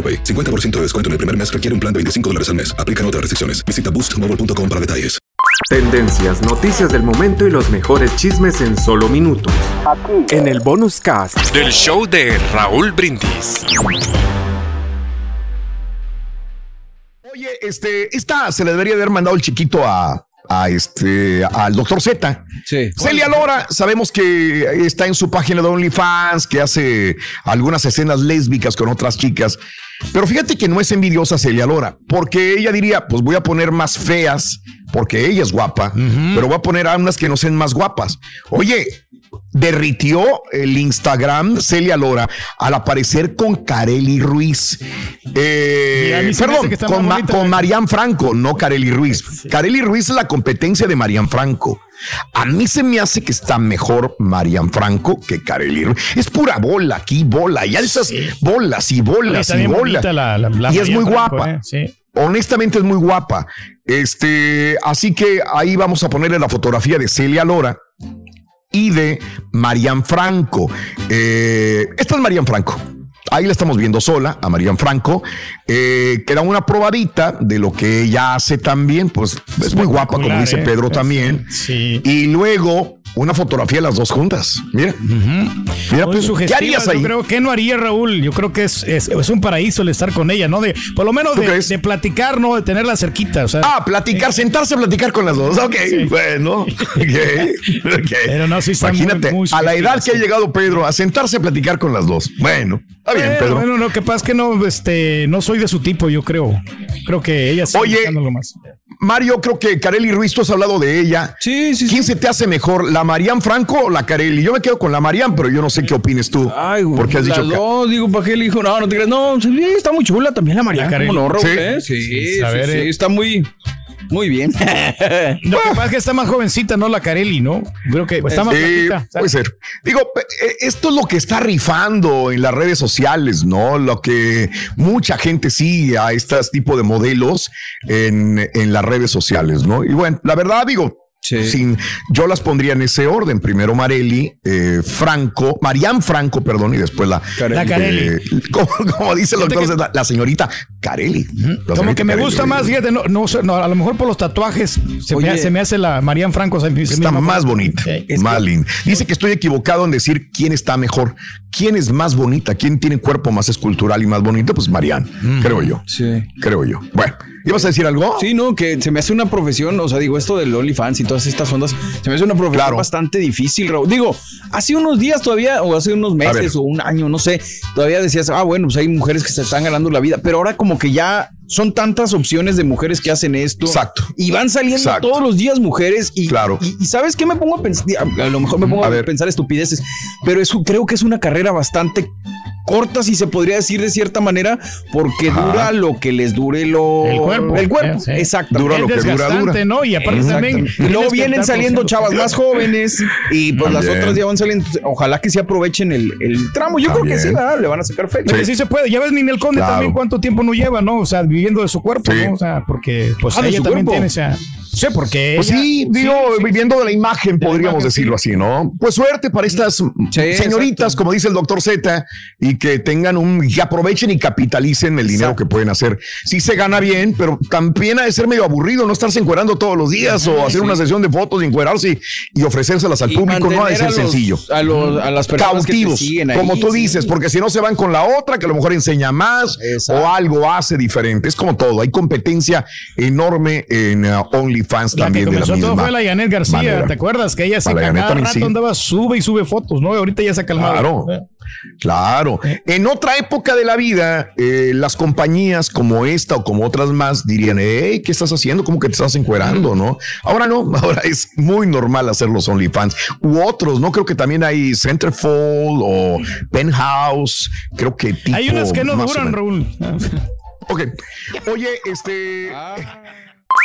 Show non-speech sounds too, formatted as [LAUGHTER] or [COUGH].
AroPay. 50% de descuento en el primer mes requiere un plan de 25 dólares al mes. Aplican otras restricciones. Visita boostmobile.com para detalles. Tendencias, noticias del momento y los mejores chismes en solo minutos. En el bonus cast del show de Raúl Brindis. Oye, este, esta se le debería haber mandado el chiquito a, a este, al doctor Z. Sí. Celia Lora, sabemos que está en su página de OnlyFans, que hace algunas escenas lésbicas con otras chicas. Pero fíjate que no es envidiosa Celia Lora, porque ella diría, pues voy a poner más feas, porque ella es guapa, pero voy a poner a unas que no sean más guapas. Oye, derritió el Instagram Celia Lora al aparecer con Carely Ruiz. Eh, perdón, con, Ma- con Marian Franco, no Carely Ruiz. Carely Ruiz es la competencia de Marian Franco. A mí se me hace que está mejor Marian Franco que Carely Ruiz. Es pura bola aquí, bola. Y esas bolas y bolas y bolas. la- la- la y es muy Franco, guapa. ¿eh? Sí. Honestamente es muy guapa. Este, así que ahí vamos a ponerle la fotografía de Celia Lora y de Marian Franco. Eh, esta es Marian Franco. Ahí la estamos viendo sola, a Marian Franco, eh, que da una probadita de lo que ella hace también, pues es muy guapa, como dice ¿eh? Pedro también. Sí. Y luego una fotografía de las dos juntas. Mira, mira, Muy pues, ¿qué harías Yo ahí? creo que no haría Raúl. Yo creo que es, es, es un paraíso el estar con ella, ¿no? De, por lo menos ¿Tú de, platicar, ¿no? De tenerla cerquita. O sea, Ah, platicar, sentarse a platicar con las dos. Ok, Sí. bueno. [LAUGHS] ok, ok. Pero no, sí Imagínate, muy- muy a la edad que ha llegado Pedro, a sentarse a platicar con las dos. Bueno, está bien, Bueno, Pedro. Bueno, lo que pasa es que no, este, no soy de su tipo, yo creo. Creo que ella está Oye, más. Mario, creo que Carely Ruiz, tú has hablado de ella. Sí, sí, ¿Quién se te hace mejor, la Marian Franco o la Carely? Yo me quedo con la Marian, pero yo no sé qué opines tú. Ay, güey, porque has dicho dos, digo, ¿para qué le dijo? No, no te creas. No, sí, está muy chula también la María. La Kareli. ¿Cómo no, Raúl, Sí. eh? Sí, sí, Sí, a ver, sí, eh. está muy, muy bien. [LAUGHS] Lo que pasa es que está más jovencita, ¿no? La Carelli, ¿no? Creo que está más puede ser. Digo, eh, esto es lo que está rifando en las redes sociales, ¿no? Lo que mucha gente sigue a estos tipos de modelos en, en las redes sociales, ¿no? Y bueno, la verdad, digo, Sí. sin, yo las pondría en ese orden. Primero Marelli, eh, Franco, Marian Franco, perdón, y después la, La Carelli. eh, como, como dice el doctor, que- la señorita Carelli. La Como que me Carelli. gusta más, fíjate, no, no, no, a lo mejor por los tatuajes se, me, Oye. se me hace la Marian Franco. se me- se Está más bonita, más linda. Dice que estoy equivocado en decir quién está mejor, quién es más bonita, quién tiene cuerpo más escultural y más bonito, pues Marianne, creo yo. Sí. Creo yo. Bueno, ¿ibas a decir algo? Sí, no, que se me hace una profesión, o sea, digo, esto del OnlyFans y todas estas ondas, se me hace una profesión Claro. bastante difícil, Raúl. Digo, hace unos días todavía, o hace unos meses, o un año, no sé, todavía decías, ah, bueno, pues hay mujeres que se están ganando la vida, pero ahora como que ya son tantas opciones de mujeres que hacen esto. Exacto. Y van saliendo Exacto. todos los días mujeres y, Claro. y, y ¿sabes qué me pongo a pensar? A, lo mejor me pongo A pensar estupideces, pero eso creo que es una carrera bastante corta, si se podría decir de cierta manera, porque Ajá. dura lo que les dure lo... El cuerpo. El cuerpo, Sí, sí. exacto. Dura lo es que dura, desgastante, dura. ¿no? Y aparte también. Y luego vienen saliendo chavas más jóvenes y pues las otras ya van saliendo. Ojalá que se aprovechen el, el tramo. Yo creo que sí, ¿verdad? le van a sacar feria. Porque sí. se puede. Ya ves, Ninel Conde Claro. también cuánto tiempo no lleva, ¿no? O sea, viviendo de su cuerpo, Sí. ¿no? O sea, porque pues Ah, ella también cuerpo. tiene esa. Sí, porque. Pues ella- sí, digo, sí. viviendo de la imagen, De la podríamos imagen, decirlo sí. así, ¿no? Pues suerte para estas señoritas, exacto. como dice el doctor Z, y que tengan un, que aprovechen y capitalicen el dinero Exacto. que pueden hacer. Sí se gana bien, pero también ha de ser medio aburrido no estarse encuerando todos los días o hacer una sesión de fotos y encuerarse y, y ofrecérselas al Y público, no ha de ser a los- sencillo. A, los- a las personas que te cautivos, siguen ahí, como tú dices, porque si no se van con la otra, que a lo mejor enseña más Exacto. o algo hace diferente. Es como todo, hay competencia enorme en uh, OnlyFans. OnlyFans La que también de la comenzó todo misma fue la Yanet García, manera. ¿te acuerdas? Que ella se cada también, rato sí. andaba, sube y sube fotos, ¿no? Ahorita ya se ha calmado. Claro. Claro. En otra época de la vida, eh, las compañías como esta o como otras más dirían, hey, ¿qué estás haciendo? ¿Cómo que te estás encuerando? ¿No? Ahora no, [LAUGHS] ahora es muy normal hacer los OnlyFans. U otros, ¿no? Creo que también hay Centerfold o Penthouse. Creo que tipo, Hay unas que no duran. Raúl. Ok. Oye, este.